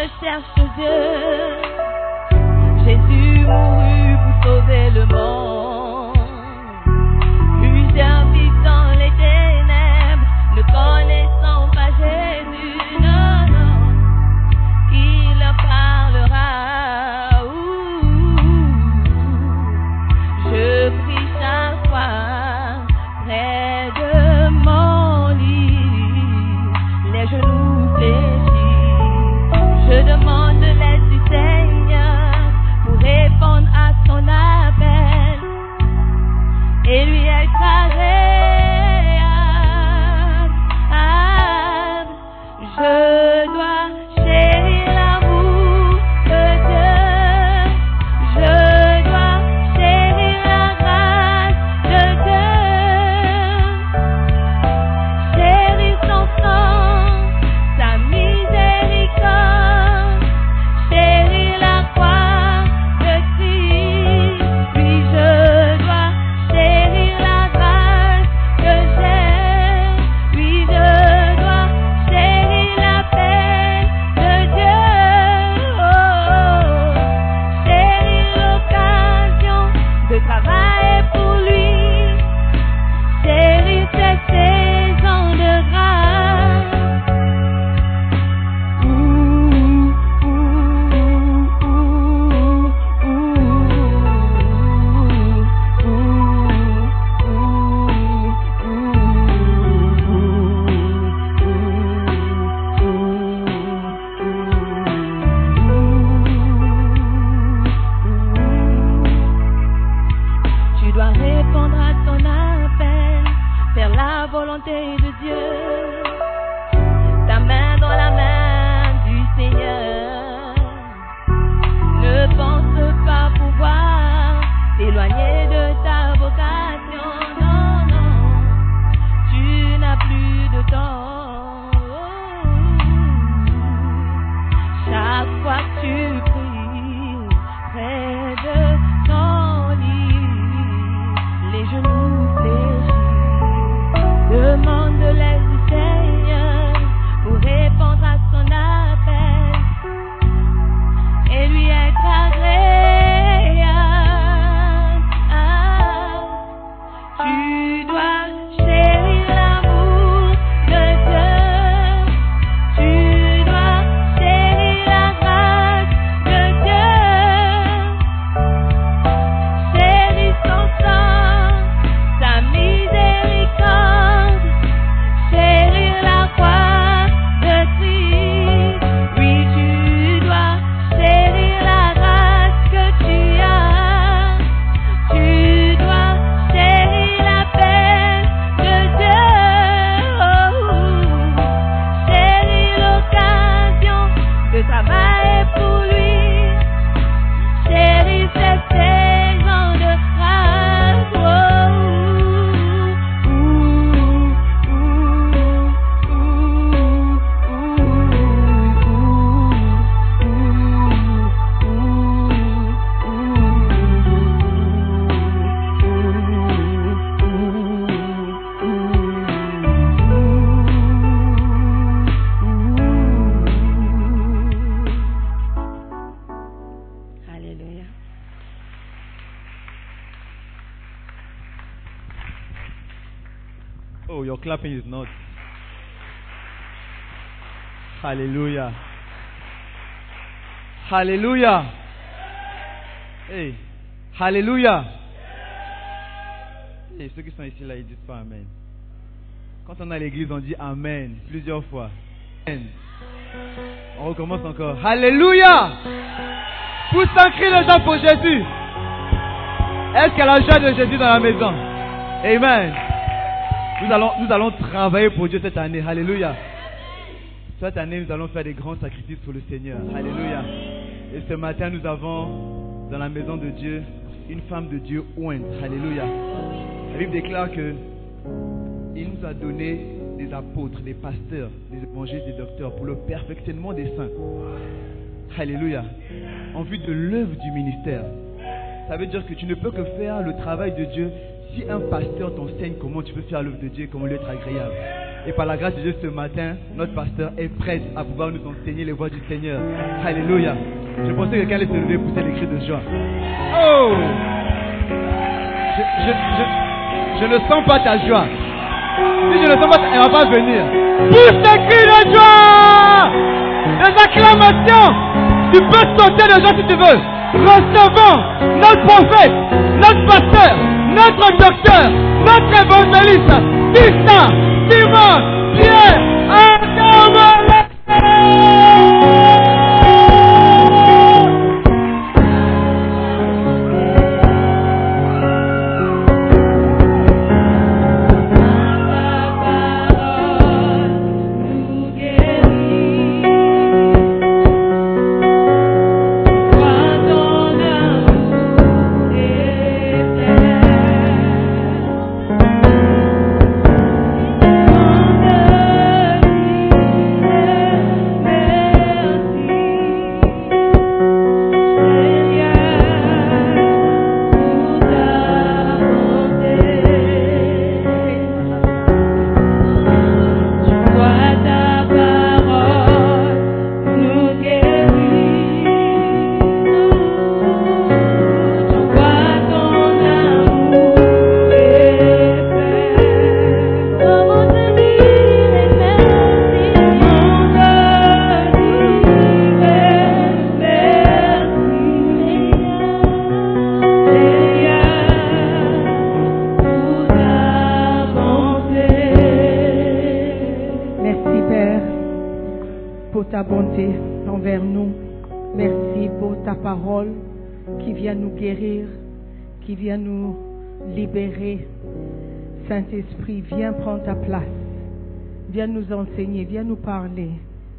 Je cherche Dieu. Jésus mourut pour sauver le monde. Clapping is not. Hallelujah. Hallelujah. Hey. Hallelujah. Et ceux qui sont ici là, ils disent pas Amen. Quand on est à l'église, on dit Amen plusieurs fois. Amen. On recommence encore. Alléluia. Pousse un cri de joie pour Jésus. Est-ce qu'il y a la joie de Jésus dans la maison? Amen. Nous allons, nous allons travailler pour Dieu cette année. Alléluia. Cette année, nous allons faire des grands sacrifices pour le Seigneur. Alléluia. Et ce matin, nous avons dans la maison de Dieu une femme de Dieu ointe. Alléluia. La Bible déclare que il nous a donné des apôtres, des pasteurs, des évangélistes, des docteurs pour le perfectionnement des saints. Alléluia. En vue de l'œuvre du ministère. Ça veut dire que tu ne peux que faire le travail de Dieu si un pasteur t'enseigne comment tu peux faire l'œuvre de Dieu, comment lui être agréable. Et par la grâce de Dieu ce matin, notre pasteur est prêt à pouvoir nous enseigner les voies du Seigneur. Alléluia. Je pensais que quelqu'un allait se lever pousser les cris de joie. Oh! Je, ne sens pas ta joie. Si je ne sens pas, elle ne va pas venir. Pousse tes cris de joie! Des acclamations! Tu peux sauter de joie si tu veux. Recevons notre prophète, notre pasteur, notre docteur, notre évangéliste, Tristan, Simon, Pierre, nous qui vient nous libérer. Saint-Esprit, viens prendre ta place. Viens nous enseigner, viens nous parler.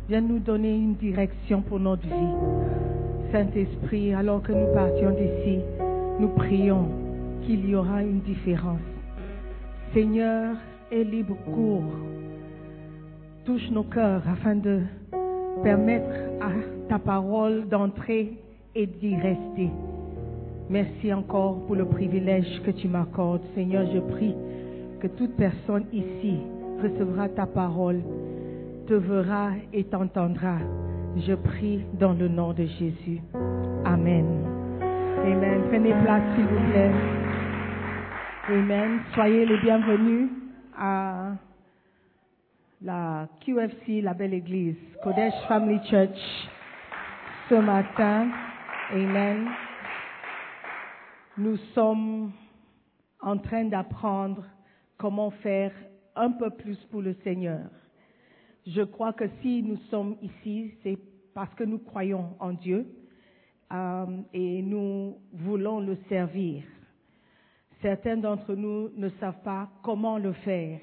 Viens nous donner une direction pour notre vie. Saint-Esprit, alors que nous partions d'ici, nous prions qu'il y aura une différence. Seigneur, aie libre cours touche nos cœurs afin de permettre à ta parole d'entrer et d'y rester. Merci encore pour le privilège que tu m'accordes. Seigneur, je prie que toute personne ici recevra ta parole, te verra et t'entendra. Je prie dans le nom de Jésus. Amen. Amen. Prenez place, s'il vous plaît. Amen. Soyez les bienvenus à la QFC, la Belle Église, Kodesh Family Church, ce matin. Amen. Nous sommes en train d'apprendre comment faire un peu plus pour le Seigneur. Je crois que si nous sommes ici, c'est parce que nous croyons en Dieu euh, et nous voulons le servir. Certains d'entre nous ne savent pas comment le faire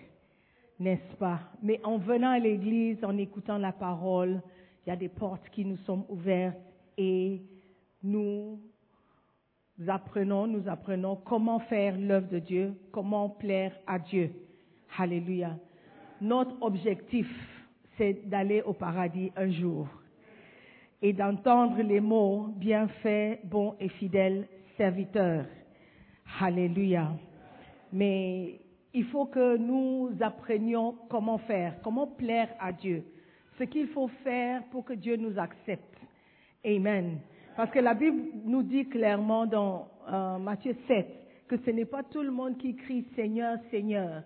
n'est-ce pas? Mais en venant à l'église, en écoutant la parole, il y a des portes qui nous sont ouvertes et nous apprenons, nous apprenons comment faire l'œuvre de Dieu, comment plaire à Dieu. Alléluia. Notre objectif, c'est d'aller au paradis un jour et d'entendre les mots bien fait, bon et fidèle serviteur. Alléluia. Mais il faut que nous apprenions comment faire, comment plaire à Dieu, ce qu'il faut faire pour que Dieu nous accepte. Amen. Parce que la Bible nous dit clairement dans euh, Matthieu 7 que ce n'est pas tout le monde qui crie Seigneur, Seigneur,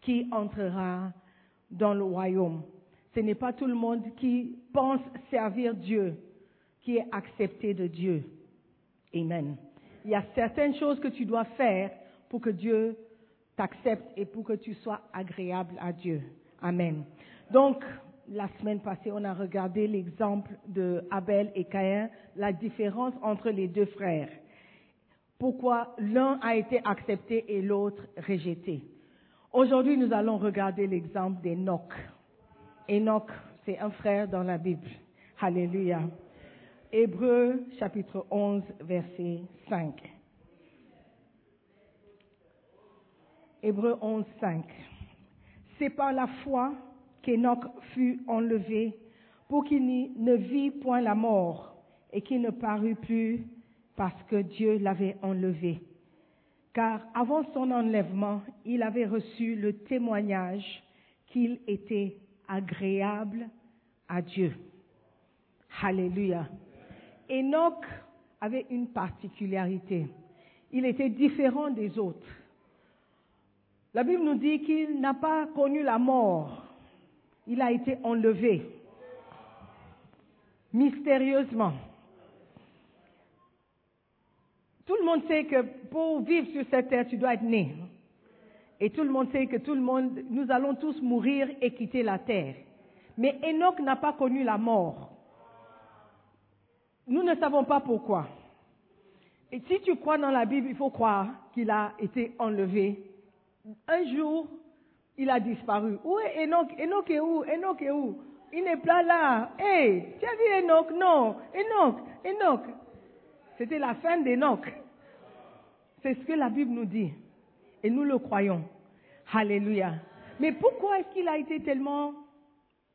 qui entrera dans le royaume. Ce n'est pas tout le monde qui pense servir Dieu qui est accepté de Dieu. Amen. Il y a certaines choses que tu dois faire pour que Dieu t'accepte et pour que tu sois agréable à Dieu. Amen. Donc, la semaine passée, on a regardé l'exemple de Abel et Caïn, la différence entre les deux frères. Pourquoi l'un a été accepté et l'autre rejeté. Aujourd'hui, nous allons regarder l'exemple d'Enoch. Enoch, c'est un frère dans la Bible. Alléluia. Hébreu chapitre 11, verset 5. Hébreu 11, 5. C'est par la foi qu'Enoch fut enlevé pour qu'il ne vit point la mort et qu'il ne parut plus parce que Dieu l'avait enlevé. Car avant son enlèvement, il avait reçu le témoignage qu'il était agréable à Dieu. Alléluia. Enoch avait une particularité. Il était différent des autres. La Bible nous dit qu'il n'a pas connu la mort. Il a été enlevé mystérieusement. Tout le monde sait que pour vivre sur cette terre, tu dois être né. Et tout le monde sait que tout le monde, nous allons tous mourir et quitter la terre. Mais Enoch n'a pas connu la mort. Nous ne savons pas pourquoi. Et si tu crois dans la Bible, il faut croire qu'il a été enlevé. Un jour, il a disparu. Où est Enoch? Enoch est où? Enoch est où? Il n'est pas là. Hé, tu as vu Enoch? Non. Enoch, Enoch. C'était la fin d'Enoch. C'est ce que la Bible nous dit. Et nous le croyons. Alléluia. Mais pourquoi est-ce qu'il a été tellement...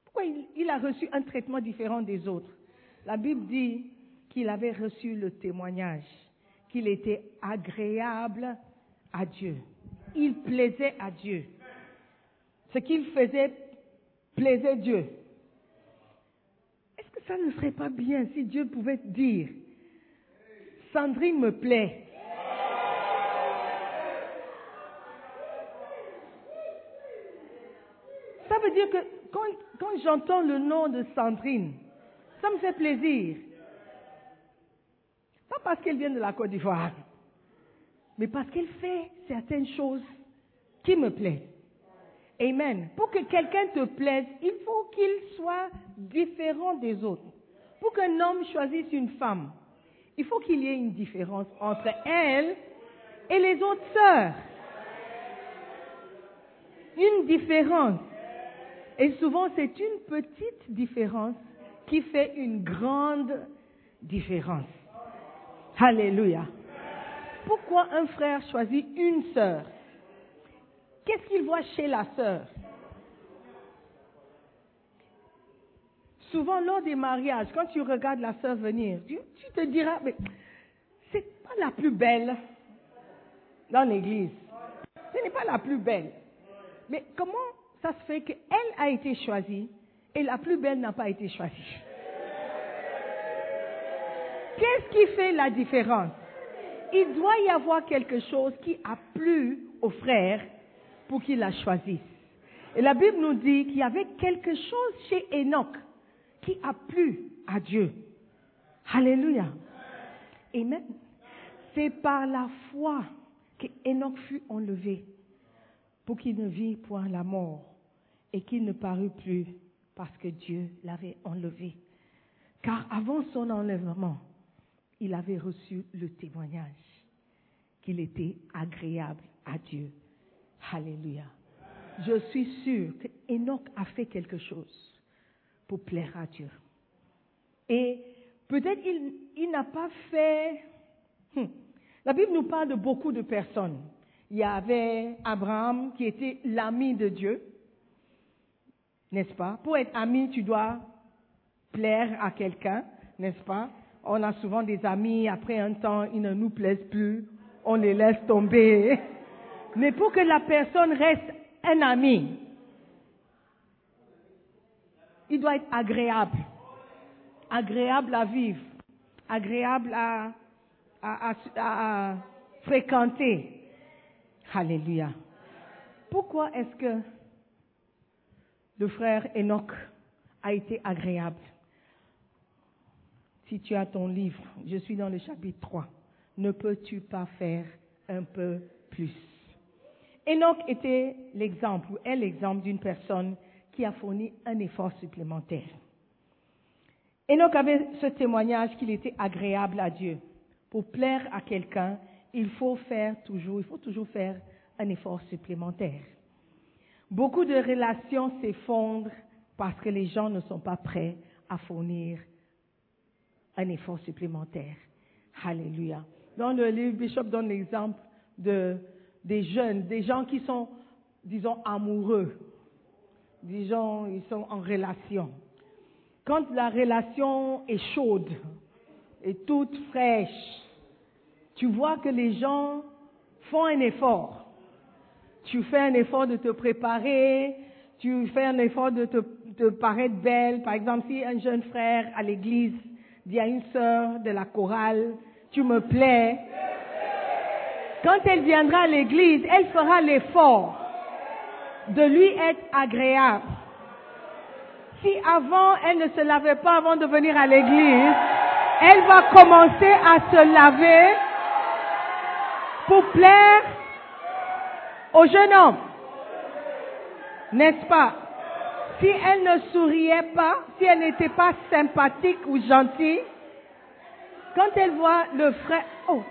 Pourquoi il a reçu un traitement différent des autres? La Bible dit qu'il avait reçu le témoignage, qu'il était agréable à Dieu. Il plaisait à Dieu. Ce qu'il faisait plaisait Dieu. Est-ce que ça ne serait pas bien si Dieu pouvait dire, Sandrine me plaît Ça veut dire que quand, quand j'entends le nom de Sandrine, ça me fait plaisir. Pas parce qu'elle vient de la Côte d'Ivoire, mais parce qu'elle fait certaines choses qui me plaisent. Amen. Pour que quelqu'un te plaise, il faut qu'il soit différent des autres. Pour qu'un homme choisisse une femme, il faut qu'il y ait une différence entre elle et les autres sœurs. Une différence. Et souvent, c'est une petite différence qui fait une grande différence. Alléluia. Pourquoi un frère choisit une sœur? Qu'est-ce qu'il voit chez la sœur? Souvent, lors des mariages, quand tu regardes la sœur venir, tu, te diras, mais c'est pas la plus belle dans l'église. Ce n'est pas la plus belle. Mais comment ça se fait qu'elle a été choisie et la plus belle n'a pas été choisie? Qu'est-ce qui fait la différence? Il doit y avoir quelque chose qui a plu au frère pour qu'il la choisisse. Et la Bible nous dit qu'il y avait quelque chose chez Enoch qui a plu à Dieu. Alléluia. Amen. C'est par la foi que Enoch fut enlevé pour qu'il ne vit point la mort et qu'il ne parut plus parce que Dieu l'avait enlevé. Car avant son enlèvement, il avait reçu le témoignage qu'il était agréable à Dieu. Alléluia. Je suis sûre que Enoch a fait quelque chose pour plaire à Dieu. Et peut-être il, il n'a pas fait... Hmm. La Bible nous parle de beaucoup de personnes. Il y avait Abraham qui était l'ami de Dieu, n'est-ce pas? Pour être ami, tu dois plaire à quelqu'un, n'est-ce pas? On a souvent des amis, après un temps, ils ne nous plaisent plus, on les laisse tomber. Mais pour que la personne reste un ami, il doit être agréable, agréable à vivre, agréable à, fréquenter. Alléluia. Pourquoi est-ce que le frère Enoch a été agréable? Si tu as ton livre, je suis dans le chapitre 3. Ne peux-tu pas faire un peu plus? Enoch était l'exemple, ou est l'exemple d'une personne qui a fourni un effort supplémentaire. Enoch avait ce témoignage qu'il était agréable à Dieu. Pour plaire à quelqu'un, il faut faire toujours, il faut toujours faire un effort supplémentaire. Beaucoup de relations s'effondrent parce que les gens ne sont pas prêts à fournir un effort supplémentaire. Alléluia. Dans le livre, Bishop donne l'exemple de, des jeunes, des gens qui sont, disons, amoureux. Disons, ils sont en relation. Quand la relation est chaude et toute fraîche, tu vois que les gens font un effort. Tu fais un effort de te préparer, tu fais un effort de te, paraître belle. Par exemple, si un jeune frère à l'église dit à une sœur de la chorale, tu me plais, quand elle viendra à l'église, elle fera l'effort de lui être agréable. Si avant elle ne se lavait pas avant de venir à l'église, elle va commencer à se laver pour plaire au jeune homme. N'est-ce pas? Si elle ne souriait pas, si elle n'était pas sympathique ou gentille, quand elle voit le frère... Oh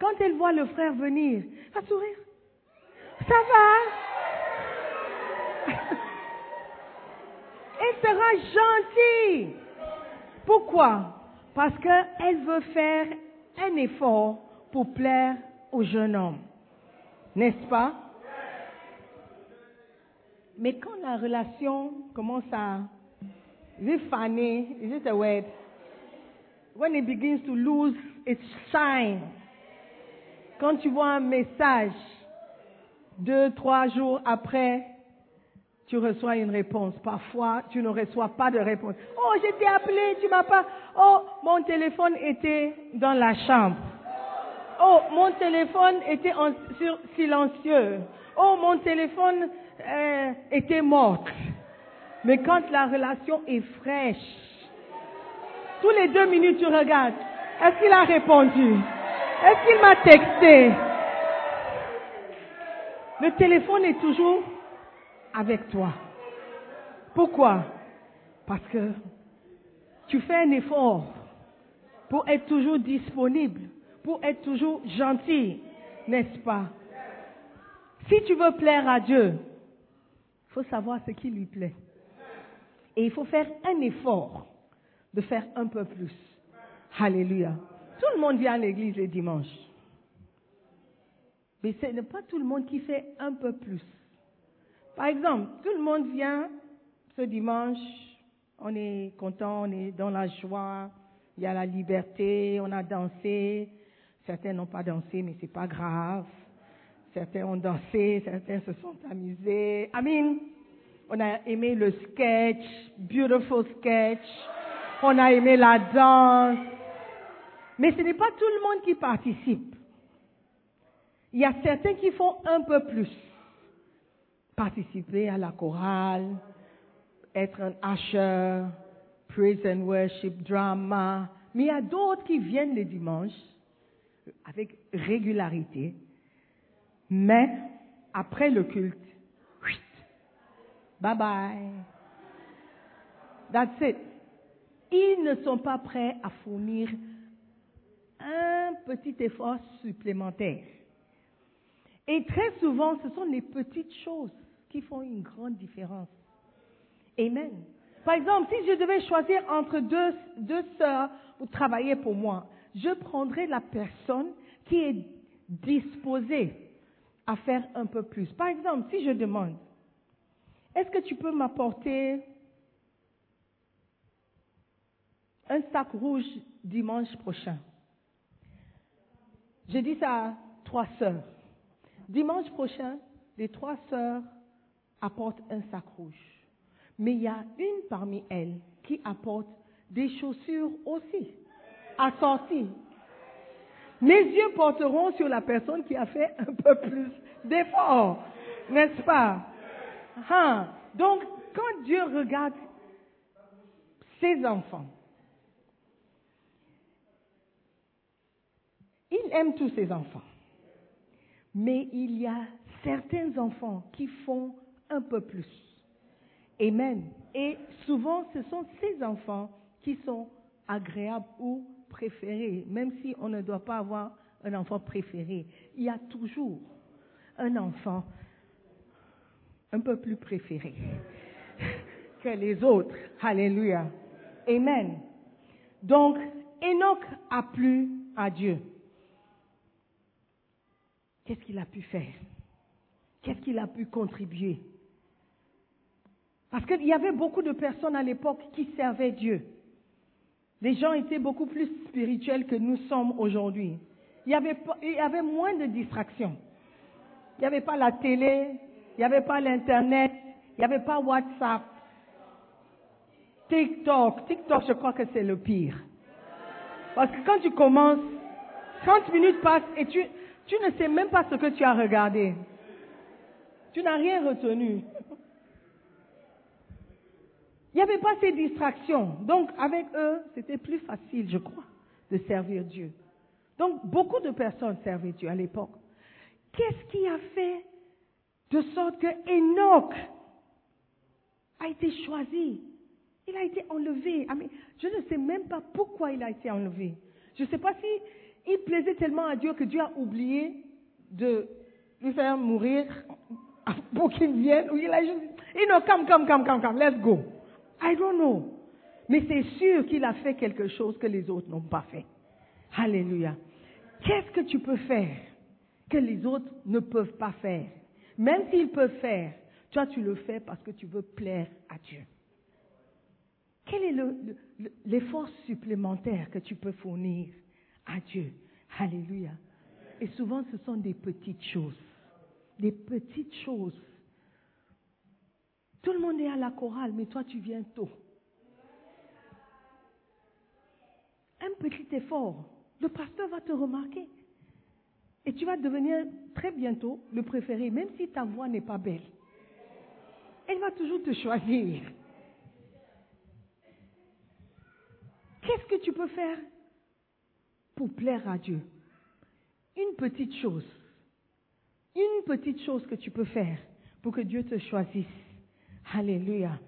Quand elle voit le frère venir, elle va sourire. Ça va Elle sera gentille. Pourquoi? Parce qu'elle veut faire un effort pour plaire au jeune homme. N'est-ce pas? Mais quand la relation commence à is funny? Is it a word? When it begins to lose its shine. Quand tu vois un message, deux, trois jours après, tu reçois une réponse. Parfois, tu ne reçois pas de réponse. Oh, je t'ai appelé, tu m'as pas. Oh, mon téléphone était dans la chambre. Oh, mon téléphone était en, silencieux. Oh, mon téléphone euh, était mort. Mais quand la relation est fraîche, tous les deux minutes, tu regardes. Est-ce qu'il a répondu? Est-ce qu'il m'a texté? Le téléphone est toujours avec toi. Pourquoi? Parce que tu fais un effort pour être toujours disponible, pour être toujours gentil, n'est-ce pas? Si tu veux plaire à Dieu, il faut savoir ce qui lui plaît. Et il faut faire un effort de faire un peu plus. Alléluia. Tout le monde vient à l'église les dimanches. Mais ce n'est pas tout le monde qui fait un peu plus. Par exemple, tout le monde vient ce dimanche, on est content, on est dans la joie, il y a la liberté, on a dansé. Certains n'ont pas dansé, mais c'est pas grave. Certains ont dansé, certains se sont amusés. Amen. On a aimé le sketch, beautiful sketch. On a aimé la danse. Mais ce n'est pas tout le monde qui participe. Il y a certains qui font un peu plus. Participer à la chorale, être un usher, praise and worship, drama. Mais il y a d'autres qui viennent les dimanches avec régularité. Mais après le culte, bye bye. That's it. Ils ne sont pas prêts à fournir un petit effort supplémentaire. Et très souvent, ce sont les petites choses qui font une grande différence. Amen. Par exemple, si je devais choisir entre deux, deux sœurs pour travailler pour moi, je prendrais la personne qui est disposée à faire un peu plus. Par exemple, si je demande, est-ce que tu peux m'apporter un sac rouge dimanche prochain? Je dis ça à trois sœurs. Dimanche prochain, les trois sœurs apportent un sac rouge. Mais il y a une parmi elles qui apporte des chaussures aussi, assorties. Mes yeux porteront sur la personne qui a fait un peu plus d'efforts, n'est-ce pas? Hein? Donc, quand Dieu regarde ses enfants, il aime tous ses enfants. Mais il y a certains enfants qui font un peu plus. Amen. Et souvent, ce sont ces enfants qui sont agréables ou préférés, même si on ne doit pas avoir un enfant préféré. Il y a toujours un enfant un peu plus préféré que les autres. Alléluia. Amen. Donc, Enoch a plu à Dieu. Qu'est-ce qu'il a pu faire? Qu'est-ce qu'il a pu contribuer? Parce qu'il y avait beaucoup de personnes à l'époque qui servaient Dieu. Les gens étaient beaucoup plus spirituels que nous sommes aujourd'hui. Il y avait, il y avait moins de distractions. Il n'y avait pas la télé, il n'y avait pas l'Internet, il n'y avait pas WhatsApp, TikTok. TikTok, je crois que c'est le pire. Parce que quand tu commences, 30 minutes passent et tu, tu ne sais même pas ce que tu as regardé. Tu n'as rien retenu. Il n'y avait pas ces distractions. Donc, avec eux, c'était plus facile, je crois, de servir Dieu. Donc, beaucoup de personnes servaient Dieu à l'époque. Qu'est-ce qui a fait de sorte que Enoch a été choisi? Il a été enlevé. Ah, je ne sais même pas pourquoi il a été enlevé. Je ne sais pas si il plaisait tellement à Dieu que Dieu a oublié de lui faire mourir pour qu'il vienne. Il a juste dit, Enoch, come, come, come, come, come, let's go. I don't know. Mais c'est sûr qu'il a fait quelque chose que les autres n'ont pas fait. Alléluia. Qu'est-ce que tu peux faire que les autres ne peuvent pas faire? Même s'ils peuvent faire, toi tu le fais parce que tu veux plaire à Dieu. Quel est le- le- le- l'effort supplémentaire que tu peux fournir à Dieu Alléluia. Et souvent, ce sont des petites choses. Des petites choses. Tout le monde est à la chorale, mais toi, tu viens tôt. Un petit effort, le pasteur va te remarquer. Et tu vas devenir très bientôt le préféré, même si ta voix n'est pas belle. Elle va toujours te choisir. Qu'est-ce que tu peux faire? Pour plaire à Dieu Une petite chose. Une petite chose que tu peux faire pour que Dieu te choisisse. Alléluia.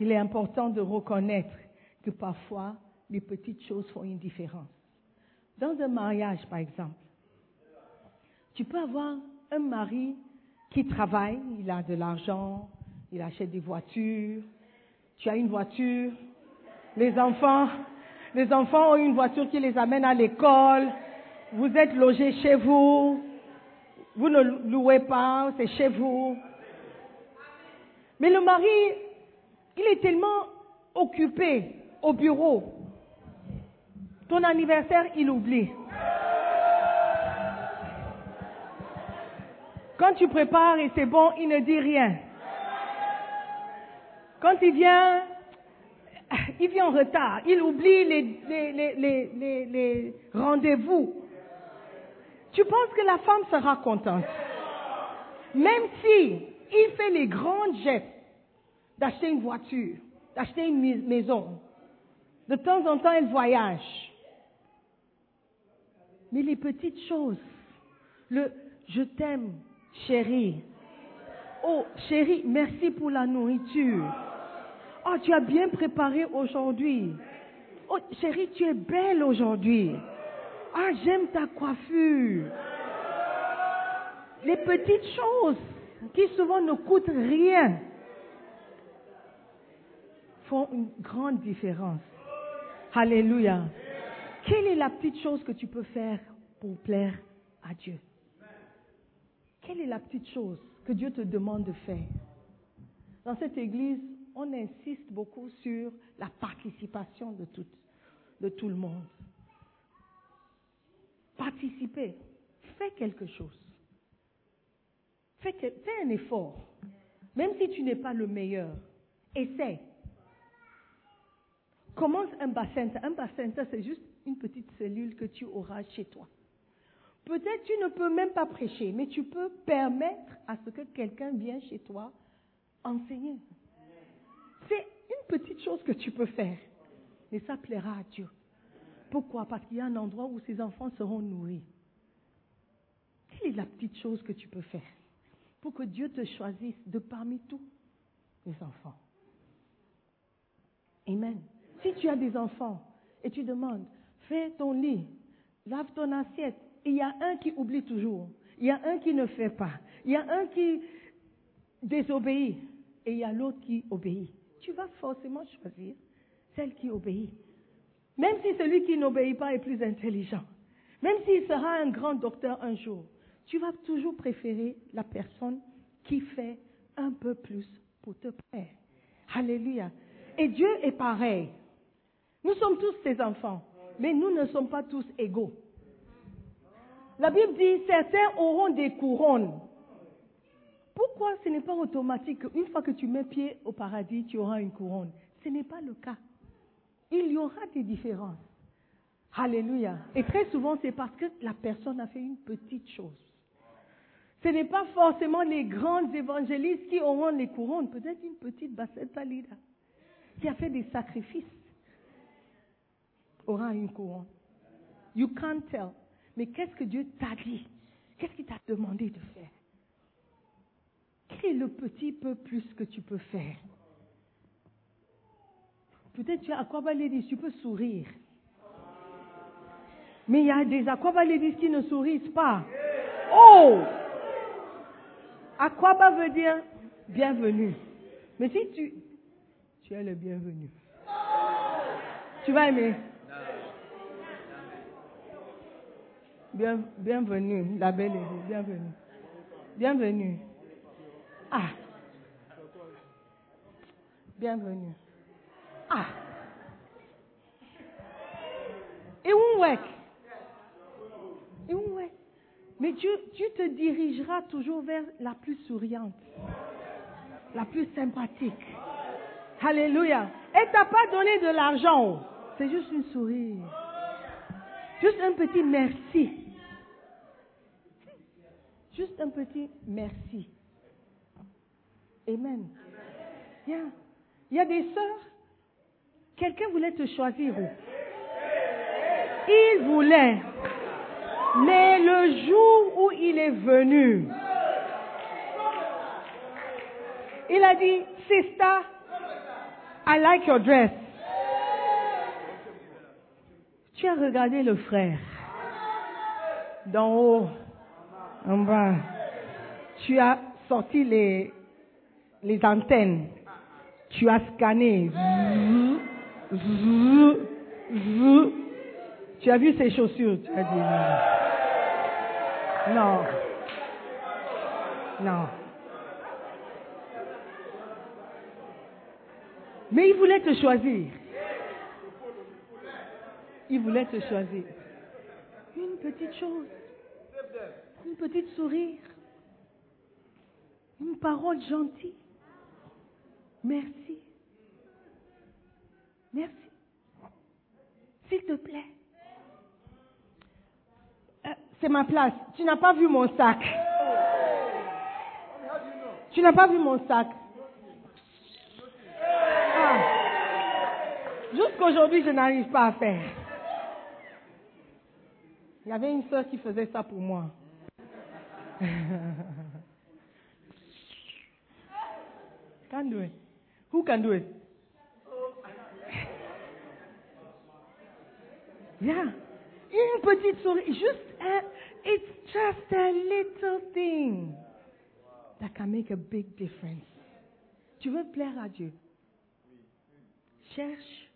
Il est important de reconnaître que parfois les petites choses font une différence. Dans un mariage, par exemple, tu peux avoir un mari qui travaille, il a de l'argent, il achète des voitures, tu as une voiture, les enfants, les enfants ont une voiture qui les amène à l'école, vous êtes logés chez vous, vous ne louez pas, c'est chez vous. Mais le mari, il est tellement occupé au bureau. Ton anniversaire, il oublie. Quand tu prépares et c'est bon, il ne dit rien. Quand il vient, il vient en retard. Il oublie les, les, rendez-vous. Tu penses que la femme sera contente? Même si il fait les grands gestes d'acheter une voiture, d'acheter une mais- maison. De temps en temps, elle voyage. Mais les petites choses, le je t'aime, chérie. Oh, chérie, merci pour la nourriture. Oh, tu as bien préparé aujourd'hui. Oh, chérie, tu es belle aujourd'hui. Ah, j'aime ta coiffure. Les petites choses qui souvent ne coûtent rien font une grande différence. Alléluia. Quelle est la petite chose que tu peux faire pour plaire à Dieu? Quelle est la petite chose que Dieu te demande de faire? Dans cette église, on insiste beaucoup sur la participation de tout, le monde. Participer. Fais quelque chose. Fais, fais un effort. Même si tu n'es pas le meilleur, essaie. Commence un bassin. Un bassin, c'est juste une petite cellule que tu auras chez toi. Peut-être tu ne peux même pas prêcher, mais tu peux permettre à ce que quelqu'un vienne chez toi enseigner. C'est une petite chose que tu peux faire. Et ça plaira à Dieu. Pourquoi? Parce qu'il y a un endroit où ses enfants seront nourris. Quelle est la petite chose que tu peux faire pour que Dieu te choisisse de parmi tous les enfants? Amen. Si tu as des enfants et tu demandes, fais ton lit, lave ton assiette, et il y a un qui oublie toujours, il y a un qui ne fait pas, il y a un qui désobéit, et il y a l'autre qui obéit. Tu vas forcément choisir celle qui obéit. Même si celui qui n'obéit pas est plus intelligent, même s'il sera un grand docteur un jour, tu vas toujours préférer la personne qui fait un peu plus pour te plaire. Alléluia. Et Dieu est pareil. Nous sommes tous ses enfants, mais nous ne sommes pas tous égaux. La Bible dit, certains auront des couronnes. Pourquoi ce n'est pas automatique qu'une fois que tu mets pied au paradis, tu auras une couronne? Ce n'est pas le cas. Il y aura des différences. Alléluia. Et très souvent, c'est parce que la personne a fait une petite chose. Ce n'est pas forcément les grands évangélistes qui auront les couronnes, peut-être une petite bassette Lida qui a fait des sacrifices aura une couronne. You can't tell. Mais qu'est-ce que Dieu t'a dit? Qu'est-ce qu'il t'a demandé de faire? Quel le petit peu plus que tu peux faire Peut-être tu as Aquaba Ladies, tu peux sourire. Mais il y a des Aquaba Ladies qui ne sourissent pas. Oh Aquaba veut dire bienvenue. Mais si tu, tu es le bienvenu. Tu vas aimer. Bien, bienvenue, la belle bienvenue. Bienvenue. Ah. Bienvenue. Ah. Et où est Et où est Mais Dieu, Dieu te dirigera toujours vers la plus souriante, la plus sympathique. Alléluia. Elle t'a pas donné de l'argent. C'est juste une sourire. Juste un petit merci. Juste un petit merci. Amen. Il y a, des sœurs. Quelqu'un voulait te choisir. Il voulait. Mais le jour où il est venu, il a dit, Sister, I like your dress. Tu as regardé le frère d'en haut, en bas. Tu as sorti les, les antennes. Tu as scanné. Tu as vu ses chaussures? Tu as dit non. Non. Non. Mais il voulait te choisir. Il voulait te choisir. Une petite chose. Une petite sourire. Une parole gentille. Merci. Merci. S'il te plaît. Euh, C'est ma place. Tu n'as pas vu mon sac. Tu n'as pas vu mon sac. Ah. Jusqu'aujourd'hui, je n'arrive pas à faire. Il y avait une soeur qui faisait ça pour moi. Who can do it? Yeah. Une petite souris. Juste un, it's just a little thing that can make a big difference. Tu veux plaire à Dieu? Cherche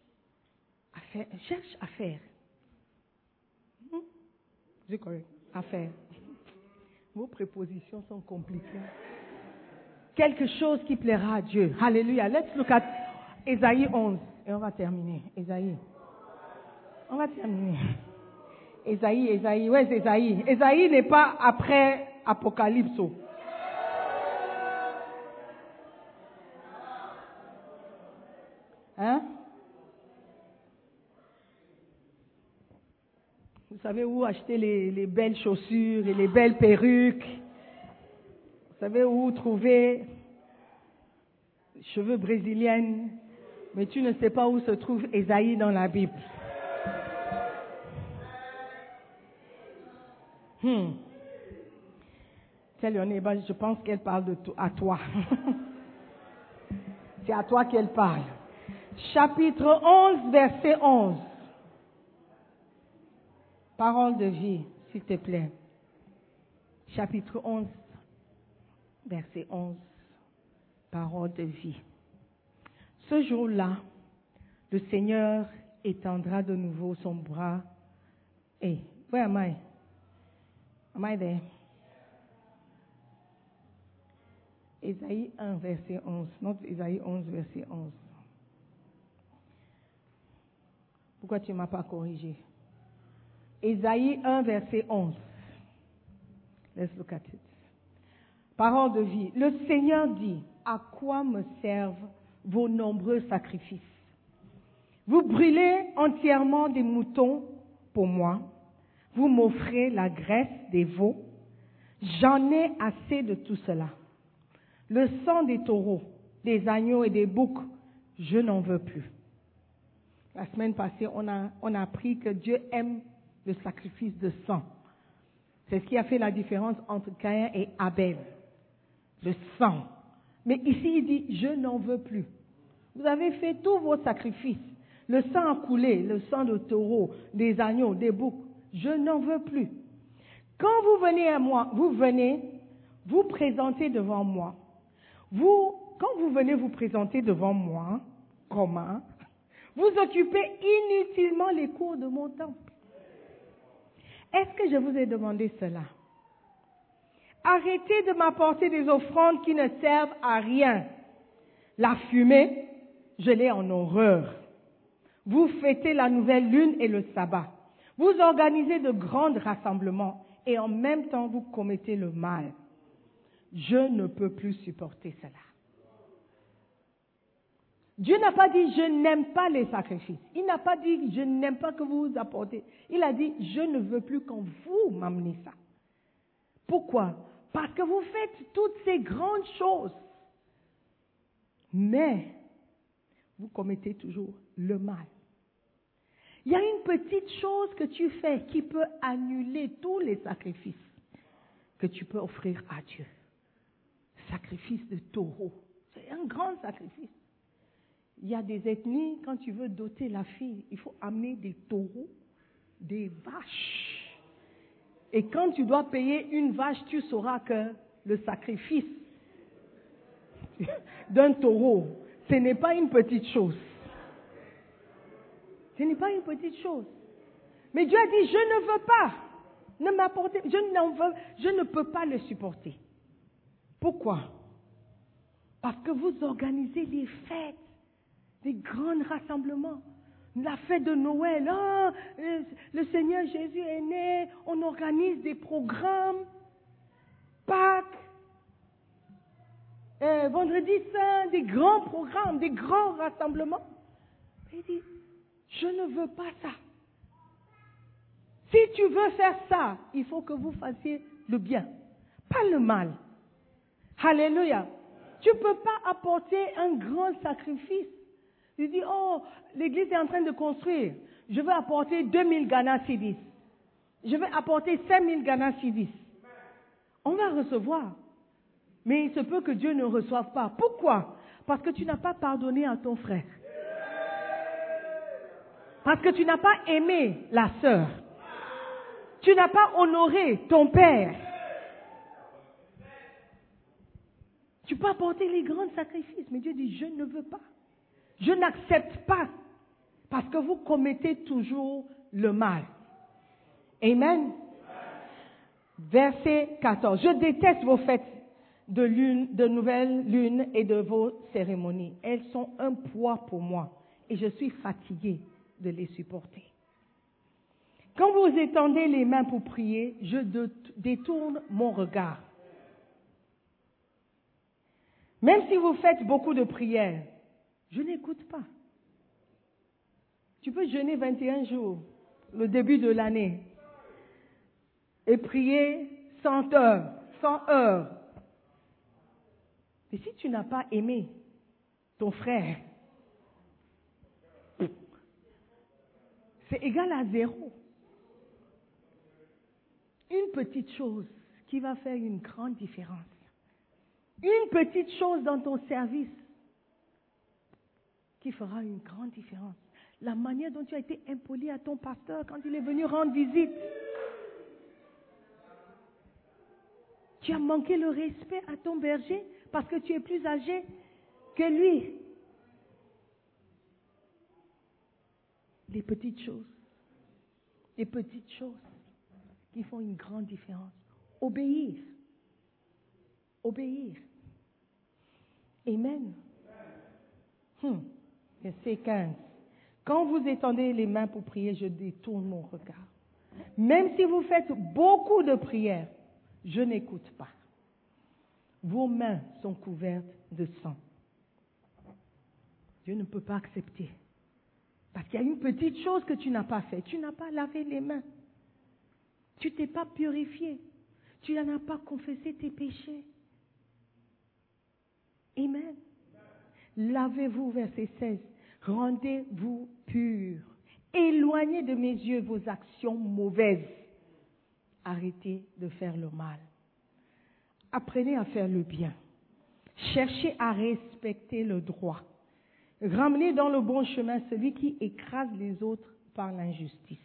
à faire. Cherche à faire. Hmm? Correct. À faire. Vos prépositions sont compliquées. Quelque chose qui plaira à Dieu. Alléluia. Let's look at Ésaïe 11. Et on va terminer. Ésaïe. On va terminer. Ésaïe. Où est Ésaïe Ésaïe n'est pas après Apocalypse. Hein? Vous savez où acheter les belles chaussures et les belles perruques? Vous savez où trouver cheveux brésiliennes. Mais tu ne sais pas où se trouve Esaïe dans la Bible. Hmm. Neighbor, je pense qu'elle parle de à toi. C'est à toi qu'elle parle. Chapitre 11, verset 11. Parole de vie, s'il te plaît. Chapitre 11, verset 11. Parole de vie. Ce jour-là, le Seigneur étendra de nouveau son bras. Hey, where am I? Am I there? Ésaïe 1, verset 11. Not Ésaïe 11, verset 11. Pourquoi tu ne m'as pas corrigé? Ésaïe 1, verset 11. Let's look at it. Parole de vie. Le Seigneur dit, à quoi me servent vos nombreux sacrifices? Vous brûlez entièrement des moutons pour moi. Vous m'offrez la graisse des veaux. J'en ai assez de tout cela. Le sang des taureaux, des agneaux et des boucs, je n'en veux plus. La semaine passée, on a, on a appris que Dieu aime le sacrifice de sang. C'est ce qui a fait la différence entre Caïn et Abel. Le sang. Mais ici, il dit, je n'en veux plus. Vous avez fait tous vos sacrifices. Le sang a coulé, le sang de taureau, des agneaux, des boucs. Je n'en veux plus. Quand vous venez à moi, vous venez, vous présentez devant moi. Vous, quand vous venez vous présenter devant moi, comment? Vous occupez inutilement les cours de mon temple. Est-ce que je vous ai demandé cela? Arrêtez de m'apporter des offrandes qui ne servent à rien. La fumée, je l'ai en horreur. Vous fêtez la nouvelle lune et le sabbat. Vous organisez de grands rassemblements et en même temps vous commettez le mal. Je ne peux plus supporter cela. Dieu n'a pas dit je n'aime pas les sacrifices. Il n'a pas dit je n'aime pas que vous vous apportez. Il a dit je ne veux plus quand vous m'amenez ça. Pourquoi? Parce que vous faites toutes ces grandes choses. Mais vous commettez toujours le mal. Il y a une petite chose que tu fais qui peut annuler tous les sacrifices que tu peux offrir à Dieu. Sacrifice de taureau. C'est un grand sacrifice. Il y a des ethnies, quand tu veux doter la fille, il faut amener des taureaux, des vaches. Et quand tu dois payer une vache, tu sauras que le sacrifice d'un taureau, ce n'est pas une petite chose. Ce n'est pas une petite chose. Mais Dieu a dit, je ne veux pas. Ne je je ne peux pas le supporter. Pourquoi? Parce que vous organisez les fêtes, des grands rassemblements. La fête de Noël, ah, le, le Seigneur Jésus est né, on organise des programmes, Pâques, euh, Vendredi Saint, des grands programmes, des grands rassemblements. Il dit, je ne veux pas ça. Si tu veux faire ça, il faut que vous fassiez le bien, pas le mal. Alléluia. Tu ne peux pas apporter un grand sacrifice. Tu dis, oh, l'église est en train de construire. Je veux apporter 2000 Ghana Sidis. Je vais apporter 5000 Ghana Sidis. On va recevoir. Mais il se peut que Dieu ne reçoive pas. Pourquoi? Parce que tu n'as pas pardonné à ton frère. Parce que tu n'as pas aimé la sœur. Tu n'as pas honoré ton père. Tu peux apporter les grands sacrifices, mais Dieu dit, je ne veux pas. Je n'accepte pas. Parce que vous commettez toujours le mal. Amen. Verset 14. Je déteste vos fêtes de lune, de nouvelles lunes et de vos cérémonies. Elles sont un poids pour moi et je suis fatigué de les supporter. Quand vous étendez les mains pour prier, je détourne mon regard. Même si vous faites beaucoup de prières, je n'écoute pas. Tu peux jeûner 21 jours, le début de l'année. et prier 100 heures, 100 heures. Mais si tu n'as pas aimé ton frère, c'est égal à zéro. Une petite chose qui va faire une grande différence. Une petite chose dans ton service qui fera une grande différence. La manière dont tu as été impoli à ton pasteur quand il est venu rendre visite. Tu as manqué le respect à ton berger parce que tu es plus âgé que lui. Les petites choses. Les petites choses qui font une grande différence. Obéir. Obéir. Amen. Hmm. Verset 15. Quand vous étendez les mains pour prier, je détourne mon regard. Même si vous faites beaucoup de prières, je n'écoute pas. Vos mains sont couvertes de sang. Dieu ne peut pas accepter. Parce qu'il y a une petite chose que tu n'as pas fait. Tu n'as pas lavé les mains. Tu t'es pas purifié. Tu n'en as pas confessé tes péchés. Amen. Lavez-vous, verset 16. Rendez-vous purs. Éloignez de mes yeux vos actions mauvaises. Arrêtez de faire le mal. Apprenez à faire le bien. Cherchez à respecter le droit. Ramenez dans le bon chemin celui qui écrase les autres par l'injustice.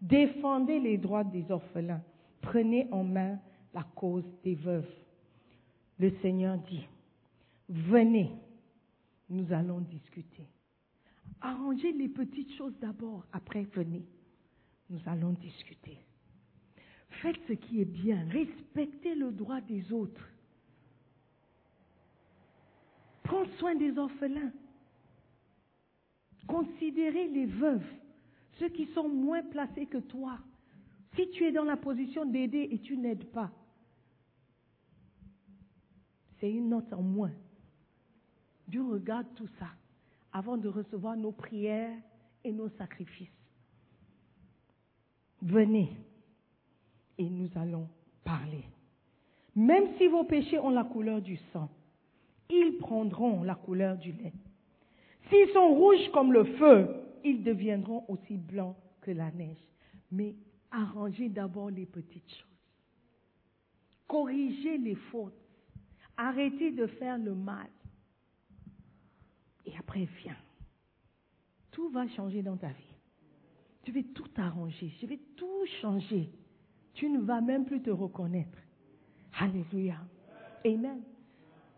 Défendez les droits des orphelins. Prenez en main la cause des veuves. Le Seigneur dit, venez, nous allons discuter. Arrangez les petites choses d'abord, après venez, nous allons discuter. Faites ce qui est bien, respectez le droit des autres. Prends soin des orphelins. Considérez les veuves, ceux qui sont moins placés que toi. Si tu es dans la position d'aider et tu n'aides pas, c'est une note en moins. Dieu regarde tout ça avant de recevoir nos prières et nos sacrifices. Venez et nous allons parler. Même si vos péchés ont la couleur du sang, ils prendront la couleur du lait. S'ils sont rouges comme le feu, ils deviendront aussi blancs que la neige. Mais arrangez d'abord les petites choses. Corrigez les fautes. Arrêtez de faire le mal. Et après, viens. Tout va changer dans ta vie. Tu vais tout arranger. Je vais tout changer. Tu ne vas même plus te reconnaître. Alléluia. Amen.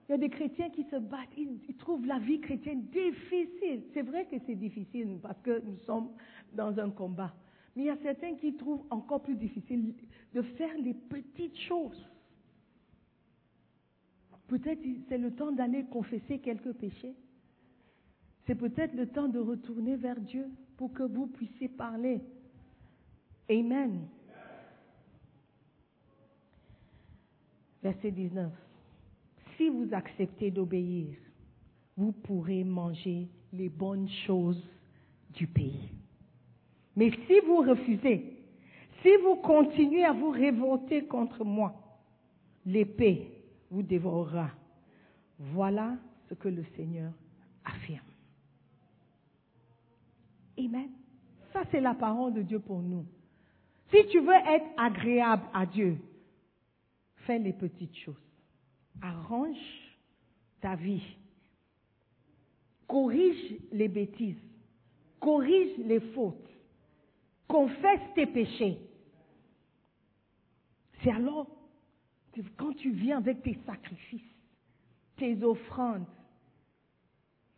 Il y a des chrétiens qui se battent, ils, ils trouvent la vie chrétienne difficile. C'est vrai que c'est difficile parce que nous sommes dans un combat. Mais il y a certains qui trouvent encore plus difficile de faire les petites choses. Peut-être c'est le temps d'aller confesser quelques péchés. C'est peut-être le temps de retourner vers Dieu pour que vous puissiez parler. Amen. Verset 19. Si vous acceptez d'obéir, vous pourrez manger les bonnes choses du pays. Mais si vous refusez, si vous continuez à vous révolter contre moi, l'épée vous dévorera. Voilà ce que le Seigneur Amen. Ça, c'est la parole de Dieu pour nous. Si tu veux être agréable à Dieu, fais les petites choses. Arrange ta vie. Corrige les bêtises. Corrige les fautes. Confesse tes péchés. C'est alors que quand tu viens avec tes sacrifices, tes offrandes,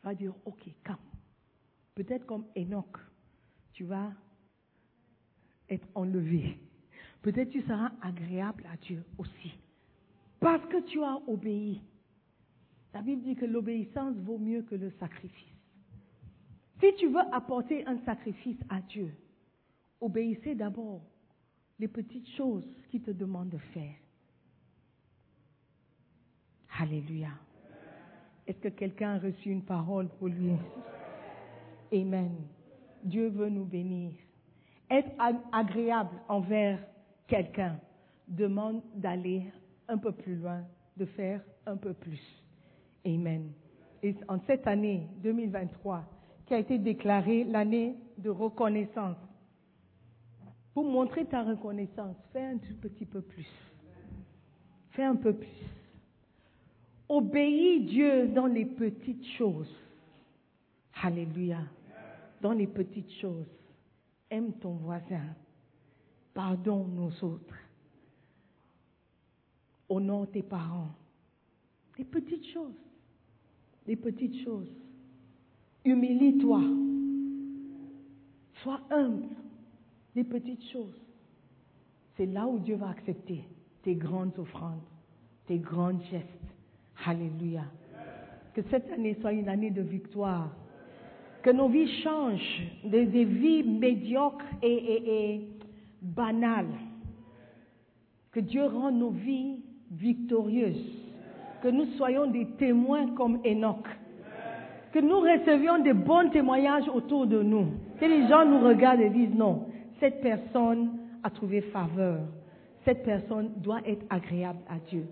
tu vas dire, ok, calme. Peut-être comme Enoch, tu vas être enlevé. Peut-être tu seras agréable à Dieu aussi. Parce que tu as obéi. La Bible dit que l'obéissance vaut mieux que le sacrifice. Si tu veux apporter un sacrifice à Dieu, obéissez d'abord les petites choses qu'il te demande de faire. Alléluia. Est-ce que quelqu'un a reçu une parole pour lui? Amen. Dieu veut nous bénir. Être ag- agréable envers quelqu'un demande d'aller un peu plus loin, de faire un peu plus. Amen. Et en cette année 2023, qui a été déclarée l'année de reconnaissance, pour montrer ta reconnaissance, fais un tout petit peu plus. Fais un peu plus. Obéis Dieu dans les petites choses. Alléluia. Dans les petites choses. Aime ton voisin. Pardonne nos autres. Honore tes parents. Les petites choses. Les petites choses. Humilie-toi. Sois humble. Les petites choses. C'est là où Dieu va accepter tes grandes offrandes, tes grands gestes. Alléluia. Que cette année soit une année de victoire. Que nos vies changent de des vies médiocres et, banales. Que Dieu rende nos vies victorieuses. Que nous soyons des témoins comme Enoch. Que nous recevions de bons témoignages autour de nous. Que les gens nous regardent et disent non, cette personne a trouvé faveur. Cette personne doit être agréable à Dieu.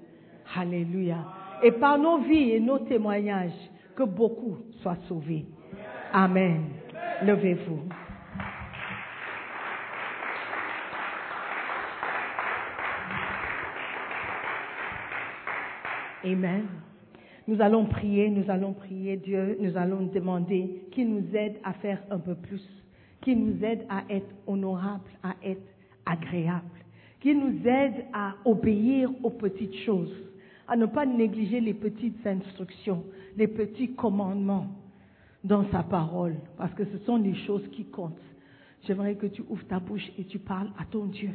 Alléluia. Et par nos vies et nos témoignages, que beaucoup soient sauvés. Amen. Levez-vous. Amen. Nous allons prier, nous allons prier Dieu, nous allons demander qu'il nous aide à faire un peu plus, qu'il nous aide à être honorable, à être agréable, qu'il nous aide à obéir aux petites choses, à ne pas négliger les petites instructions, les petits commandements dans sa parole, parce que ce sont les choses qui comptent. J'aimerais que tu ouvres ta bouche et tu parles à ton Dieu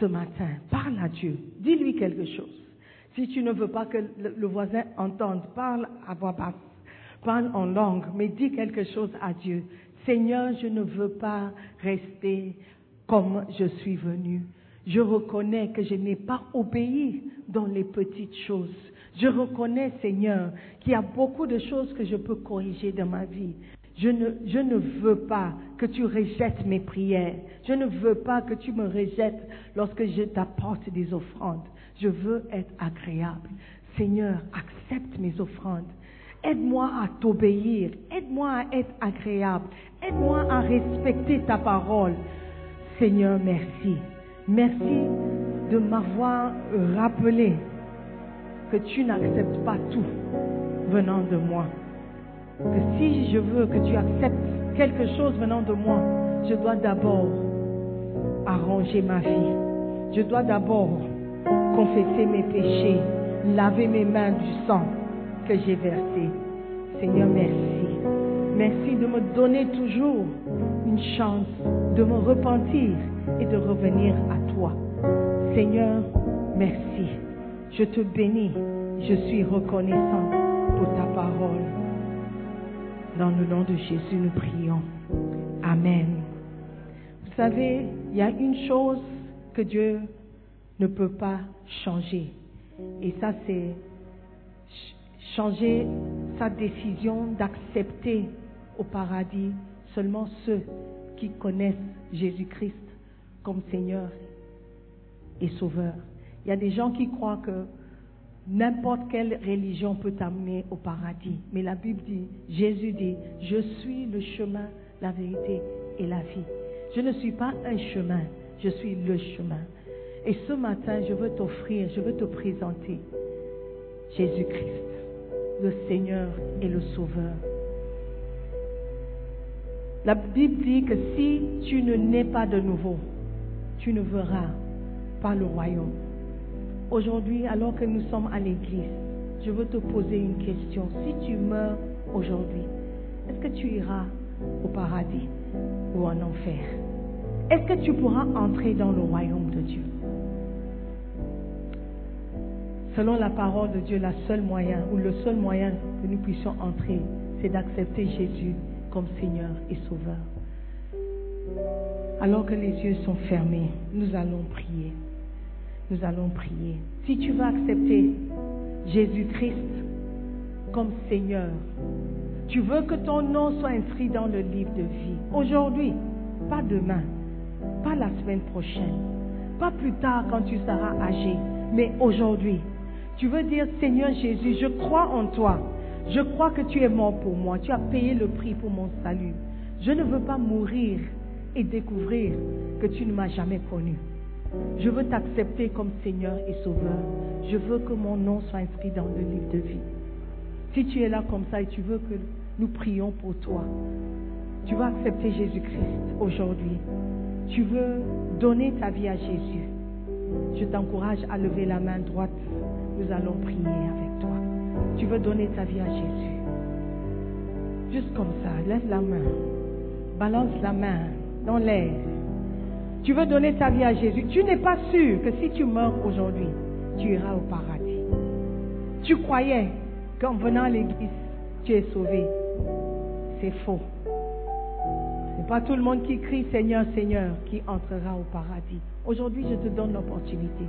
ce matin. Parle à Dieu, dis-lui quelque chose. Si tu ne veux pas que le, voisin entende, parle à voix basse, parle en langue, mais dis quelque chose à Dieu. Seigneur, je ne veux pas rester comme je suis venu. Je reconnais que je n'ai pas obéi dans les petites choses. Je reconnais, Seigneur, qu'il y a beaucoup de choses que je peux corriger dans ma vie. Je ne, je ne veux pas que tu rejettes mes prières. Je ne veux pas que tu me rejettes lorsque je t'apporte des offrandes. Je veux être agréable. Seigneur, accepte mes offrandes. Aide-moi à t'obéir. Aide-moi à être agréable. Aide-moi à respecter ta parole. Seigneur, merci. Merci de m'avoir rappelé que tu n'acceptes pas tout venant de moi. Que si je veux que tu acceptes quelque chose venant de moi, je dois d'abord arranger ma vie. Je dois d'abord confesser mes péchés, laver mes mains du sang que j'ai versé. Seigneur, merci. Merci de me donner toujours une chance de me repentir et de revenir à toi. Seigneur, merci. Je te bénis. Je suis reconnaissant pour ta parole. Dans le nom de Jésus, nous prions. Amen. Vous savez, il y a une chose que Dieu ne peut pas changer. Et ça, c'est ch- changer sa décision d'accepter au paradis seulement ceux qui connaissent Jésus-Christ comme Seigneur et Sauveur. Il y a des gens qui croient que n'importe quelle religion peut t'amener au paradis. Mais la Bible dit, Jésus dit, je suis le chemin, la vérité et la vie. Je ne suis pas un chemin, je suis le chemin. Et ce matin, je veux t'offrir, je veux te présenter Jésus-Christ, le Seigneur et le Sauveur. La Bible dit que si tu ne nais pas de nouveau, tu ne verras pas le royaume. Aujourd'hui, alors que nous sommes à l'église, je veux te poser une question. Si tu meurs aujourd'hui, est-ce que tu iras au paradis ou en enfer? Est-ce que tu pourras entrer dans le royaume de Dieu? Selon la parole de Dieu, la seule moyen ou le seul moyen que nous puissions entrer, c'est d'accepter Jésus comme Seigneur et Sauveur. Alors que les yeux sont fermés, nous allons prier. Nous allons prier. Si tu veux accepter Jésus-Christ comme Seigneur, tu veux que ton nom soit inscrit dans le livre de vie. Aujourd'hui, pas demain, pas la semaine prochaine, Pas plus tard quand tu seras âgé, mais aujourd'hui. Tu veux dire, Seigneur Jésus, je crois en toi. Je crois que tu es mort pour moi. Tu as payé le prix pour mon salut. Je ne veux pas mourir et découvrir que tu ne m'as jamais connu. Je veux t'accepter comme Seigneur et Sauveur. Je veux que mon nom soit inscrit dans le livre de vie. Si tu es là comme ça et tu veux que nous prions pour toi, tu vas accepter Jésus-Christ aujourd'hui. Tu veux donner ta vie à Jésus. Je t'encourage à lever la main droite. Nous allons prier avec toi. Tu veux donner ta vie à Jésus. Juste comme ça, lève la main. Balance la main dans l'air. Tu veux donner ta vie à Jésus. Tu n'es pas sûr que si tu meurs aujourd'hui, tu iras au paradis. Tu croyais qu'en venant à l'église, tu es sauvé. C'est faux. Ce n'est pas tout le monde qui crie Seigneur, Seigneur qui entrera au paradis. Aujourd'hui, je te donne l'opportunité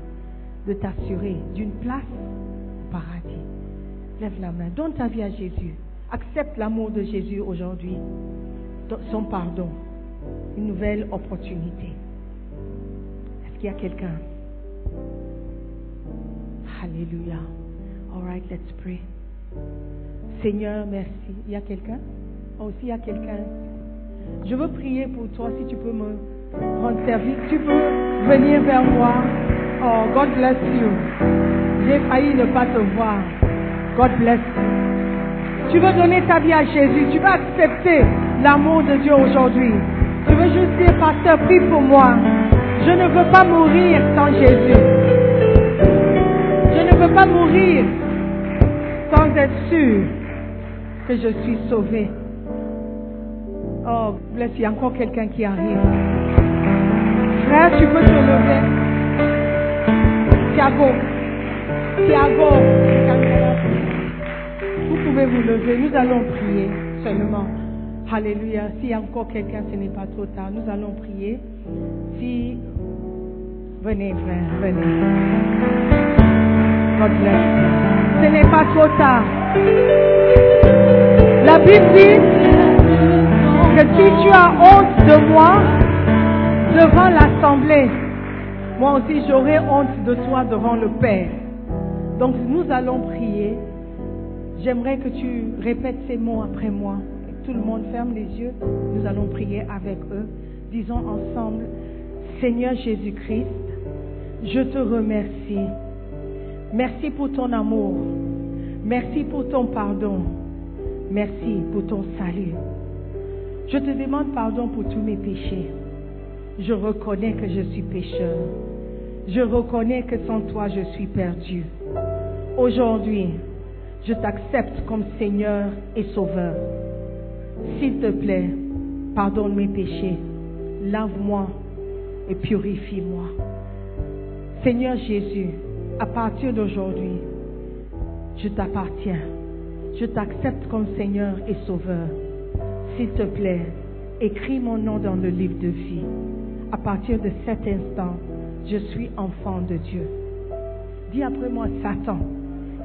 de t'assurer d'une place au paradis. Lève la main, donne ta vie à Jésus. Accepte l'amour de Jésus aujourd'hui, son pardon, une nouvelle opportunité. Qu'il y a quelqu'un Alléluia. All right, let's pray. Seigneur, merci. Il y a quelqu'un? Oh, aussi, il y a quelqu'un? Je veux prier pour toi si tu peux me rendre service. Tu peux venir vers moi. Oh, God bless you. J'ai failli ne pas te voir. God bless you. Tu veux donner ta vie à Jésus. Tu veux accepter l'amour de Dieu aujourd'hui. Je veux juste dire, pasteur, prie pour moi. Je ne veux pas mourir sans Jésus. Je ne veux pas mourir sans être sûr que je suis sauvé. Oh, bless, il y a encore quelqu'un qui arrive. Frère, tu peux te lever. Thiago. Thiago. Vous pouvez vous lever. Nous allons prier seulement. Alléluia. S'il y a encore quelqu'un, ce n'est pas trop tard. Nous allons prier. Si. Venez, frère, venez. God. Ce n'est pas trop tard. La Bible dit que si tu as honte de moi devant l'assemblée, moi aussi j'aurai honte de toi devant le Père. Donc nous allons prier. J'aimerais que tu répètes ces mots après moi. Tout le monde ferme les yeux. Nous allons prier avec eux. Disons ensemble, Seigneur Jésus-Christ, je te remercie. Merci pour ton amour. Merci pour ton pardon. Merci pour ton salut. Je te demande pardon pour tous mes péchés. Je reconnais que je suis pécheur. Je reconnais que sans toi je suis perdu. Aujourd'hui, je t'accepte comme Seigneur et Sauveur. S'il te plaît, pardonne mes péchés. Lave-moi et purifie-moi. Seigneur Jésus, à partir d'aujourd'hui, je t'appartiens. Je t'accepte comme Seigneur et Sauveur. S'il te plaît, écris mon nom dans le livre de vie. À partir de cet instant, je suis enfant de Dieu. Dis après moi, Satan,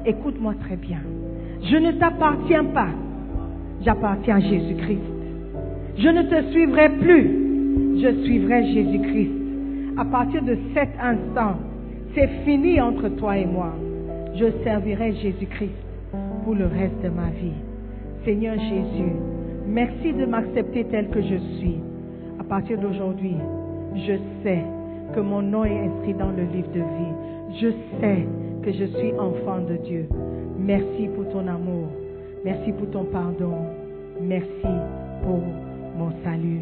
écoute-moi très bien. Je ne t'appartiens pas. J'appartiens à Jésus-Christ. Je ne te suivrai plus. Je suivrai Jésus-Christ. À partir de cet instant, c'est fini entre toi et moi. Je servirai Jésus-Christ pour le reste de ma vie. Seigneur Jésus, merci de m'accepter tel que je suis. À partir d'aujourd'hui, je sais que mon nom est inscrit dans le livre de vie. Je sais que je suis enfant de Dieu. Merci pour ton amour. Merci pour ton pardon. Merci pour mon salut.